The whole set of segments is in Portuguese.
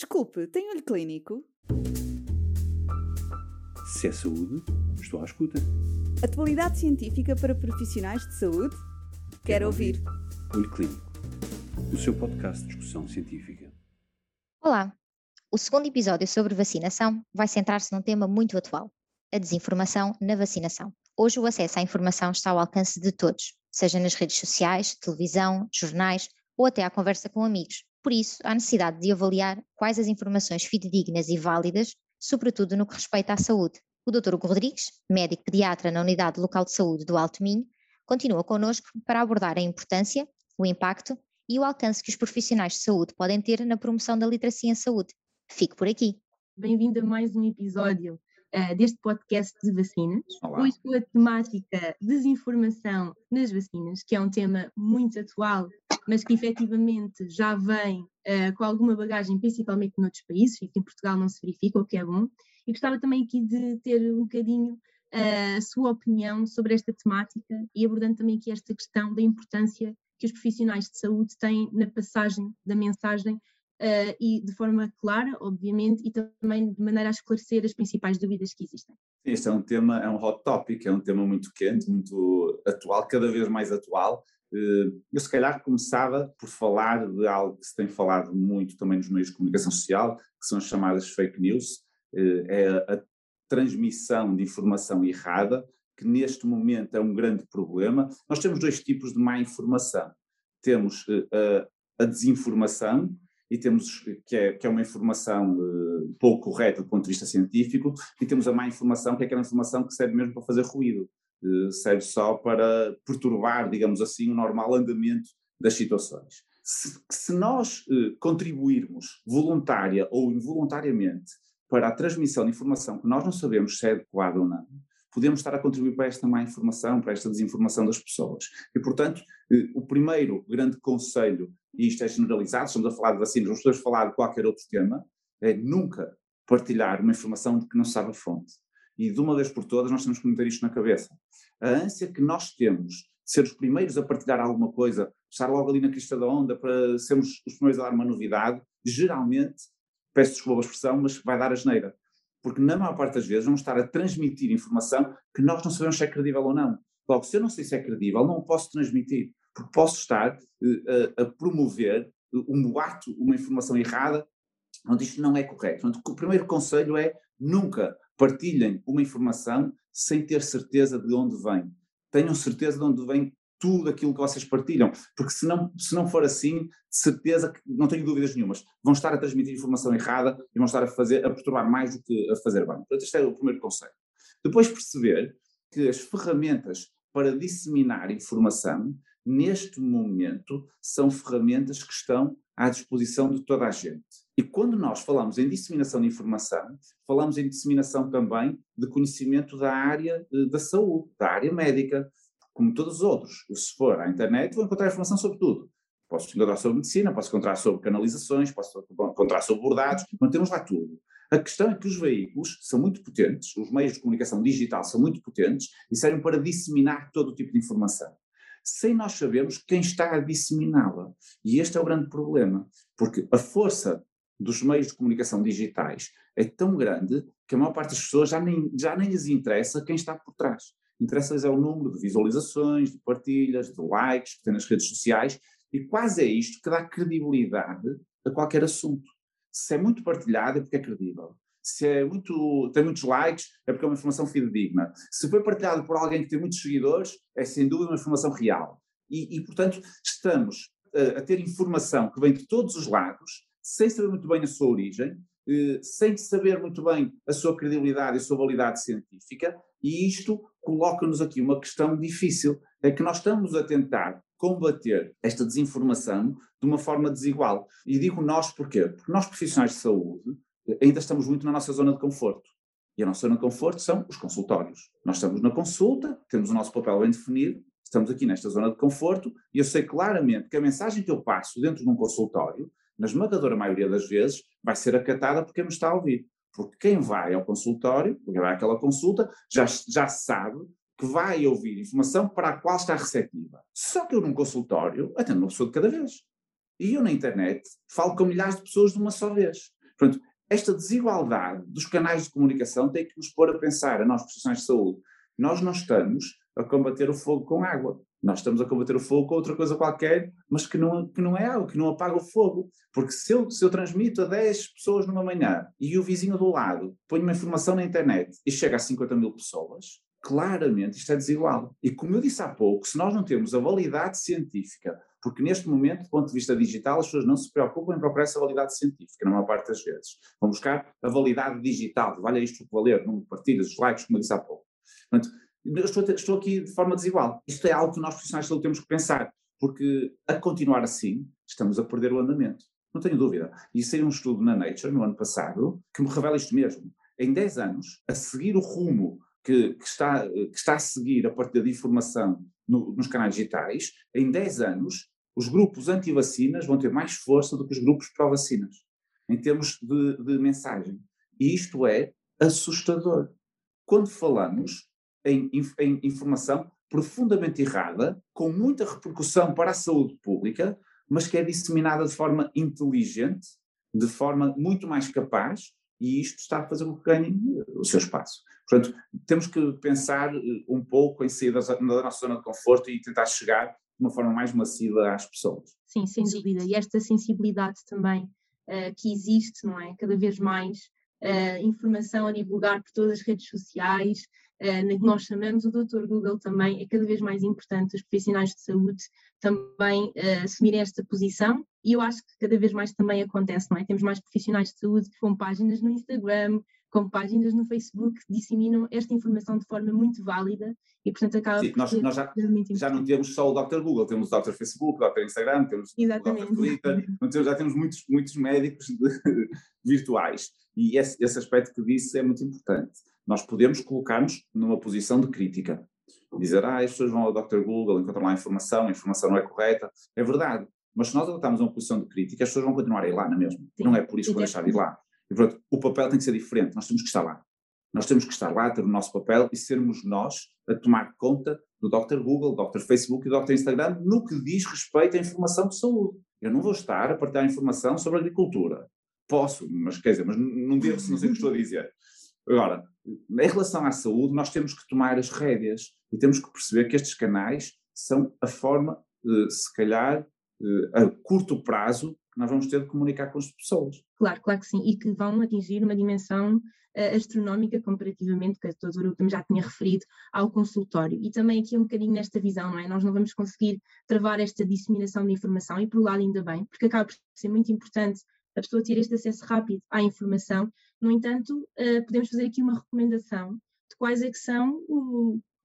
Desculpe, tem olho clínico? Se é saúde, estou à escuta. Atualidade científica para profissionais de saúde? Quero, Quero ouvir. Olho Clínico, o seu podcast de discussão científica. Olá! O segundo episódio sobre vacinação vai centrar-se num tema muito atual: a desinformação na vacinação. Hoje o acesso à informação está ao alcance de todos, seja nas redes sociais, televisão, jornais ou até à conversa com amigos. Por isso, há necessidade de avaliar quais as informações fidedignas e válidas, sobretudo no que respeita à saúde. O Dr. Hugo Rodrigues, médico pediatra na Unidade Local de Saúde do Alto Minho, continua connosco para abordar a importância, o impacto e o alcance que os profissionais de saúde podem ter na promoção da literacia em saúde. Fique por aqui. Bem-vindo a mais um episódio uh, deste podcast de vacinas. Olá. Hoje com a temática desinformação nas vacinas, que é um tema muito atual, mas que efetivamente já vem uh, com alguma bagagem, principalmente noutros países, e que em Portugal não se verifica, o que é bom. E gostava também aqui de ter um bocadinho uh, a sua opinião sobre esta temática e abordando também aqui esta questão da importância que os profissionais de saúde têm na passagem da mensagem uh, e de forma clara, obviamente, e também de maneira a esclarecer as principais dúvidas que existem. Este é um tema, é um hot topic, é um tema muito quente, muito atual, cada vez mais atual. Eh, eu, se calhar, começava por falar de algo que se tem falado muito também nos meios de comunicação social, que são as chamadas fake news, eh, é a transmissão de informação errada, que neste momento é um grande problema. Nós temos dois tipos de má informação. Temos a desinformação, e temos que é, que é uma informação uh, pouco correta do ponto de vista científico, e temos a má informação, que é aquela informação que serve mesmo para fazer ruído, uh, serve só para perturbar, digamos assim, o normal andamento das situações. Se, se nós uh, contribuirmos voluntária ou involuntariamente para a transmissão de informação que nós não sabemos se é adequada ou não, podemos estar a contribuir para esta má informação, para esta desinformação das pessoas. E, portanto, o primeiro grande conselho e isto é generalizado, estamos a falar de vacinas, a falar de qualquer outro tema, é nunca partilhar uma informação de que não sabe a fonte. E de uma vez por todas nós temos que meter isto na cabeça. A ânsia que nós temos de ser os primeiros a partilhar alguma coisa, estar logo ali na crista da onda para sermos os primeiros a dar uma novidade, geralmente, peço desculpa a expressão, mas vai dar a geneira. Porque na maior parte das vezes vamos estar a transmitir informação que nós não sabemos se é credível ou não. Logo, se eu não sei se é credível, não posso transmitir porque posso estar uh, a, a, promover um boato, uma informação errada, onde isto não é correto. Portanto, o primeiro conselho é nunca partilhem uma informação sem ter certeza de onde vem. Tenham certeza de onde vem tudo aquilo que vocês partilham, porque se não, se não for assim, de certeza que não tenho dúvidas nenhumas, vão estar a transmitir informação errada e vão estar a fazer, a perturbar mais do que a fazer bem. Portanto, este é o primeiro conselho. Depois perceber que as ferramentas para disseminar informação neste momento, são ferramentas que estão à disposição de toda a gente. E quando nós falamos em disseminação de informação, falamos em disseminação também de conhecimento da área eh, da saúde, da área médica, como todos os outros. Se for à internet, vou encontrar informação sobre tudo. Posso encontrar sobre medicina, posso encontrar sobre canalizações, posso encontrar sobre bordados, não temos lá tudo. A questão é que os veículos são muito potentes, os meios de comunicação digital são muito potentes e servem para disseminar todo o tipo de informação sem nós sabermos quem está a disseminá-la. E este é o grande problema, porque a força dos meios de comunicação digitais é tão grande que a maior parte das pessoas já nem, já nem lhes interessa quem está por trás. Interessa-lhes é o número de visualizações, de partilhas, de likes que tem nas redes sociais, e quase é isto que dá credibilidade a qualquer assunto. Se é muito partilhado é porque é credível se é muito, tem muitos likes, é porque é uma informação fidedigna. Se foi partilhado por alguém que tem muitos seguidores, é sem dúvida uma informação real. E, e portanto, estamos a, a, ter informação que vem de todos os lados, sem saber muito bem a sua origem, eh, sem saber muito bem a sua credibilidade e a sua validade científica, e isto coloca-nos aqui uma questão difícil, é que nós estamos a tentar combater esta desinformação de uma forma desigual. E digo nós porquê? Porque nós profissionais de saúde ainda estamos muito na nossa zona de conforto. E a nossa zona de conforto são os consultórios. Nós estamos na consulta, temos o nosso papel bem definido, estamos aqui nesta zona de conforto e eu sei claramente que a mensagem que eu passo dentro de um consultório, na esmagadora maioria das vezes, vai ser acatada por quem me está a ouvir. Porque quem vai ao consultório, quem vai àquela consulta, já, já sabe que vai ouvir informação para a qual está receptiva. Só que eu num consultório atendo uma pessoa de cada vez. E eu na internet falo com milhares de pessoas de uma só vez. Portanto, esta desigualdade dos canais de comunicação tem que nos pôr a pensar, a nós profissionais de saúde, nós não estamos a combater o fogo com água. Nós estamos a combater o fogo com outra coisa qualquer, mas que não, que não é água, que não apaga o fogo. Porque se eu, se eu transmito a 10 pessoas numa manhã e o vizinho do lado põe uma informação na internet e chega a 50 mil pessoas, claramente isto é desigual. E como eu disse há pouco, se nós não temos a validade científica, porque neste momento, do ponto de vista digital, as pessoas não se preocupam em procurar essa validade científica, na maior parte das vezes. Vão buscar a validade digital, vale isto valer, número de partilhas, os likes, como eu disse há pouco. Portanto, estou, estou aqui de forma desigual. Isto é algo que nós profissionais de saúde temos que pensar, porque a continuar assim, estamos a perder o andamento. Não tenho dúvida. E saiu um estudo na Nature, no ano passado, que me revela isto mesmo. Em 10 anos, a seguir o rumo que, que, está, que está a seguir a partir de informação no, nos canais digitais, em 10 anos, os grupos anti-vacinas vão ter mais força do que os grupos pró-vacinas, em termos de, de mensagem. E isto é assustador. Quando falamos em, em informação profundamente errada, com muita repercussão para a saúde pública, mas que é disseminada de forma inteligente, de forma muito mais capaz, e isto está a fazer com que ganhe o seu espaço. Portanto, temos que pensar eh, um pouco em sair da, da nossa zona de conforto e tentar chegar de uma forma mais massiva às pessoas. Sim, sem dúvida. E esta sensibilidade também uh, que existe, não é? Cada vez mais uh, informação a divulgar por todas as redes sociais, uh, que nós chamamos o Dr. Google também, é cada vez mais importante os profissionais de saúde também uh, assumirem esta posição e eu acho que cada vez mais também acontece, não é? Temos mais profissionais de saúde com páginas no Instagram, com páginas no Facebook que disseminam esta informação de forma muito válida e, portanto, acaba Sim, nós, nós já, já, não temos só o Dr. Google, temos o Dr. Facebook, o Dr. Instagram, temos Exatamente. o Dr. Twitter, então já temos muitos, muitos médicos de, virtuais e esse, esse aspecto que disse é muito importante. Nós podemos colocar-nos numa posição de crítica. Dizer, ah, as pessoas vão ao Dr. Google, encontram lá informação, a informação não é correta. É verdade. Mas se nós adotarmos uma posição de crítica, as pessoas vão continuar a ir lá, não é mesmo? Sim. Não é por isso que vão deixar de ir lá. E, portanto, o papel tem que ser diferente. Nós temos que estar lá. Nós temos que estar lá, ter o nosso papel e sermos nós a tomar conta do Dr. Google, do Dr. Facebook e do Dr. Instagram no que diz respeito à informação de saúde. Eu não vou estar a partilhar informação sobre agricultura. Posso, mas quer dizer, mas não devo se não sei o que estou a dizer. Agora, em relação à saúde, nós temos que tomar as rédeas e temos que perceber que estes canais são a forma, eh, se calhar, eh, a curto prazo, que nós vamos ter de comunicar com as pessoas. Claro, claro que sim, e que vão atingir uma dimensão uh, astronómica comparativamente, que a doutora já tinha referido, ao consultório. E também aqui um bocadinho nesta visão, não é? Nós não vamos conseguir travar esta disseminação de informação, e por um lado ainda bem, porque acaba por ser muito importante a pessoa ter este acesso rápido à informação. No entanto, uh, podemos fazer aqui uma recomendação de quais é que são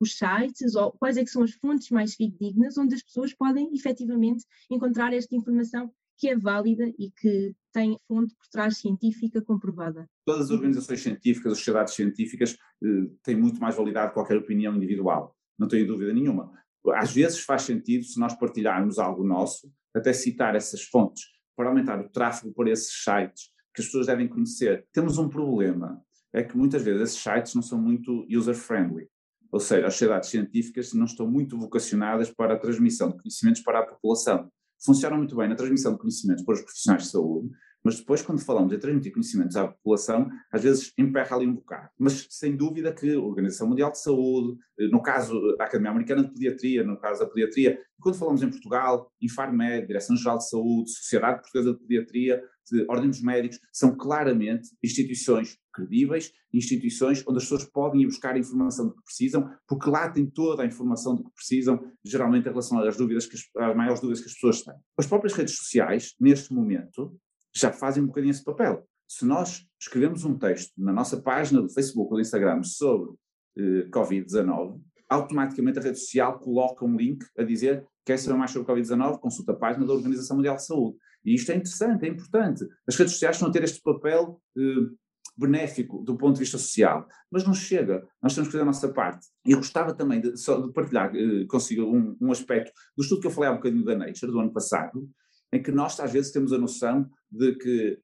os sites ou quais é que são as fontes mais fidedignas onde as pessoas podem efetivamente encontrar esta informação que é válida e que tem fonte por trás científica comprovada. Todas as organizações científicas, as sociedades científicas, eh, têm muito mais validade que qualquer opinião individual, não tenho dúvida nenhuma. Às vezes faz sentido, se nós partilharmos algo nosso, até citar essas fontes para aumentar o tráfego por esses sites que as pessoas devem conhecer. Temos um problema, é que muitas vezes esses sites não são muito user-friendly, ou seja, as sociedades científicas não estão muito vocacionadas para a transmissão de conhecimentos para a população. Funcionam muito bem na transmissão de conhecimentos para os profissionais de saúde, mas depois, quando falamos de transmitir conhecimentos à população, às vezes emperra ali um bocado. Mas sem dúvida que a Organização Mundial de Saúde, eh, no caso da Academia Americana de Pediatria, no caso da pediatria, quando falamos em Portugal, Infarmed, Direção-Geral de Saúde, Sociedade Portuguesa de Pediatria, de Ordem dos Médicos, são claramente instituições credíveis, instituições onde as pessoas podem ir buscar a informação do que precisam, porque lá tem toda a informação do que precisam, geralmente em relação às dúvidas que as, às maiores dúvidas que as pessoas têm. As próprias redes sociais, neste momento, já fazem um bocadinho esse papel. Se nós escrevemos um texto na nossa página do Facebook ou do Instagram sobre eh, Covid-19, automaticamente a rede social coloca um link a dizer quer saber mais sobre Covid-19, consulta a página da Organização Mundial de Saúde. E isto é interessante, é importante. As redes sociais estão a ter este papel eh, benéfico do ponto de vista social, mas não chega, nós temos que fazer a nossa parte. E gostava também de, só de partilhar eh, consigo um, um aspecto do estudo que eu falei há um bocadinho da Nature, do ano passado, em que nós às vezes temos a noção de que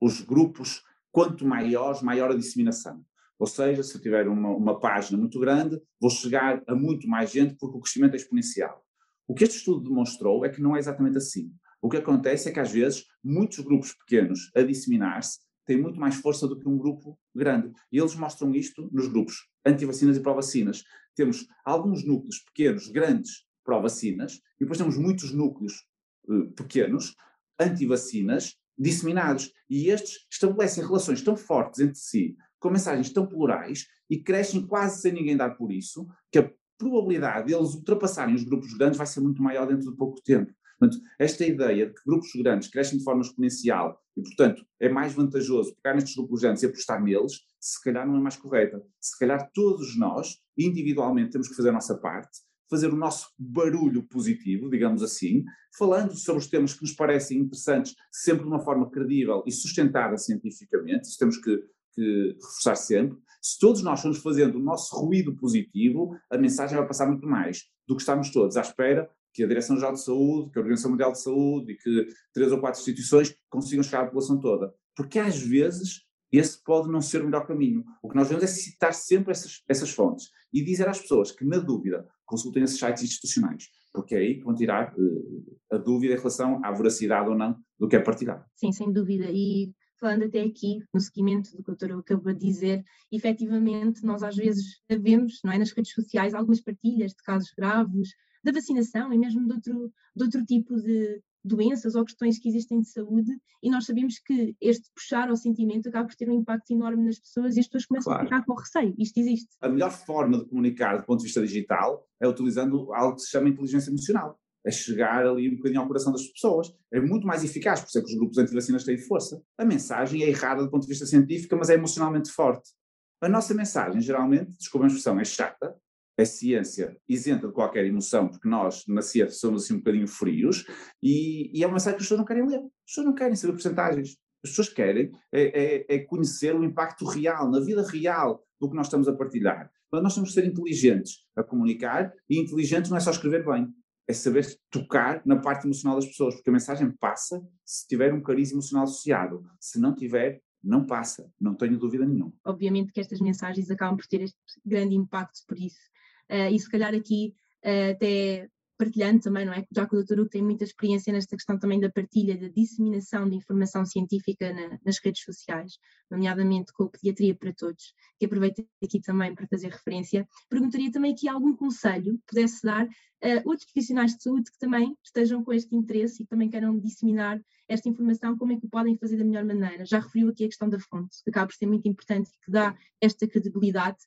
os grupos, quanto maiores, maior a disseminação. Ou seja, se eu tiver uma, uma página muito grande, vou chegar a muito mais gente porque o crescimento é exponencial. O que este estudo demonstrou é que não é exatamente assim. O que acontece é que às vezes muitos grupos pequenos a disseminar-se tem muito mais força do que um grupo grande. E eles mostram isto nos grupos anti-vacinas e pró-vacinas. Temos alguns núcleos pequenos, grandes, pró-vacinas, e depois temos muitos núcleos pequenos, anti-vacinas, disseminados. E estes estabelecem relações tão fortes entre si, com mensagens tão plurais, e crescem quase sem ninguém dar por isso, que a probabilidade de eles ultrapassarem os grupos grandes vai ser muito maior dentro de pouco tempo. Portanto, esta ideia de que grupos grandes crescem de forma exponencial e, portanto, é mais vantajoso pegar nestes grupos grandes e apostar neles, se calhar não é mais correta. Se calhar todos nós, individualmente, temos que fazer a nossa parte, fazer o nosso barulho positivo, digamos assim, falando sobre os temas que nos parecem interessantes, sempre de uma forma credível e sustentada cientificamente, isso temos que, que reforçar sempre. Se todos nós formos fazendo o nosso ruído positivo, a mensagem vai passar muito mais do que estamos todos à espera que a Direção-Geral de Saúde, que a Organização Mundial de Saúde e que três ou quatro instituições consigam chegar à população toda. Porque às vezes esse pode não ser o melhor caminho. O que nós devemos é citar sempre essas, essas fontes e dizer às pessoas que, na dúvida, consultem esses sites institucionais, porque é aí que vão tirar uh, a dúvida em relação à veracidade ou não do que é partilhado. Sim, sem dúvida. E falando até aqui, no seguimento do que o doutor acabou de dizer, efetivamente nós às vezes vemos não é, nas redes sociais algumas partilhas de casos graves, da vacinação e mesmo de outro, de outro tipo de, doenças ou questões que existem de saúde e nós sabemos que este puxar ao sentimento acaba por ter um impacto enorme nas pessoas e as pessoas começam claro. a ficar com receio. Isto existe. A melhor forma de comunicar do ponto de vista digital é utilizando algo que se chama inteligência emocional. É chegar ali um bocadinho ao coração das pessoas. É muito mais eficaz, por isso é que os grupos anti-vacinas têm força. A mensagem é errada do ponto de vista científico, mas é emocionalmente forte. A nossa mensagem, geralmente, desculpa a expressão, é chata, é ciência isenta de qualquer emoção, porque nós, na ciência, somos assim um bocadinho frios, e, e é uma mensagem que as pessoas não querem ler. As pessoas não querem saber porcentagens. As pessoas querem é, é, é, conhecer o impacto real, na vida real, do que nós estamos a partilhar. Mas nós temos que ser inteligentes a comunicar, e inteligentes não é só escrever bem, é saber tocar na parte emocional das pessoas, porque a mensagem passa se tiver um cariz emocional associado. Se não tiver, não passa, não tenho dúvida nenhuma. Obviamente que estas mensagens acabam por ter este grande impacto por isso. Uh, e se calhar aqui uh, até partilhando também, não é? Já que o Dr. Hugo tem muita experiência nesta questão também da partilha, da disseminação de informação científica na, nas redes sociais, nomeadamente com o Pediatria para Todos, que aproveito aqui também para fazer referência, perguntaria também aqui algum conselho pudesse dar a outros profissionais de saúde que também estejam com este interesse e também queiram disseminar esta informação, como é que o podem fazer da melhor maneira. Já referiu aqui a questão da fonte, que acaba por ser muito importante e que dá esta credibilidade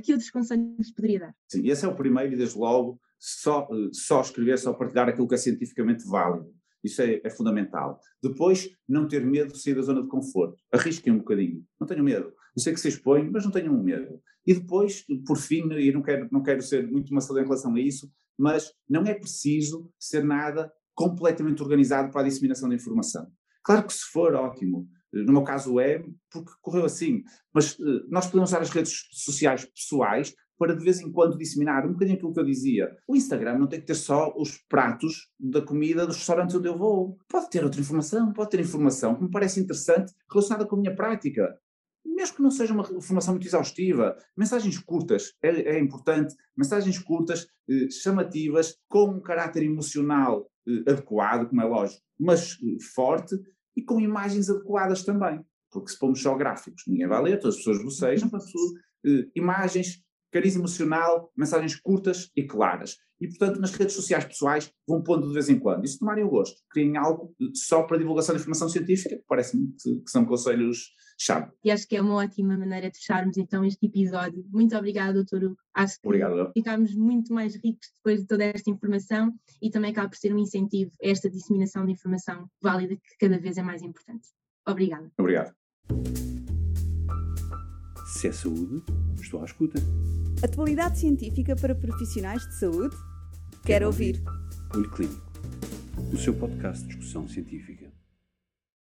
que outros conselhos poderia dar? Sim, esse é o primeiro e desde logo só, eh, só escrever, só partilhar aquilo que é cientificamente válido. Isso é, é, fundamental. Depois, não ter medo de sair da zona de conforto. Arrisquem um bocadinho. Não tenham medo. Eu sei que se expõem, mas não tenham medo. E depois, por fim, e não quero, não quero ser muito maçador em relação a isso, mas não é preciso ser nada completamente organizado para a disseminação da informação. Claro que se for, ótimo. No meu caso é, porque correu assim. Mas uh, nós podemos usar as redes sociais pessoais para de vez em quando disseminar um bocadinho aquilo que eu dizia. O Instagram não tem que ter só os pratos da comida dos restaurantes onde eu vou. Pode ter outra informação, pode ter informação que me parece interessante relacionada com a minha prática. Mesmo que não seja uma informação muito exaustiva, mensagens curtas é, é importante, mensagens curtas, eh, chamativas, com um caráter emocional eh, adequado, como é lógico, mas eh, forte, e com imagens adequadas também. Porque se pomos só gráficos, ninguém vai ler, todas as pessoas bocejam, uh, imagens, cariz emocional, mensagens curtas e claras. E, portanto, nas redes sociais pessoais vão pondo de vez em quando. E se tomarem o gosto, criem algo só para divulgação de informação científica, parece-me que, que são E acho que é uma ótima maneira de fecharmos então este episódio. Muito obrigada, doutor Hugo. Acho que Obrigado. ficámos muito mais ricos depois de toda esta informação e também acaba por ser um incentivo a esta disseminação de informação válida que cada vez é mais importante. Obrigada. Obrigado. Se é saúde, estou à escuta. Atualidade científica para profissionais de saúde? Quero, Quero ouvir. ouvir. Olho Clínico, o seu podcast de discussão científica.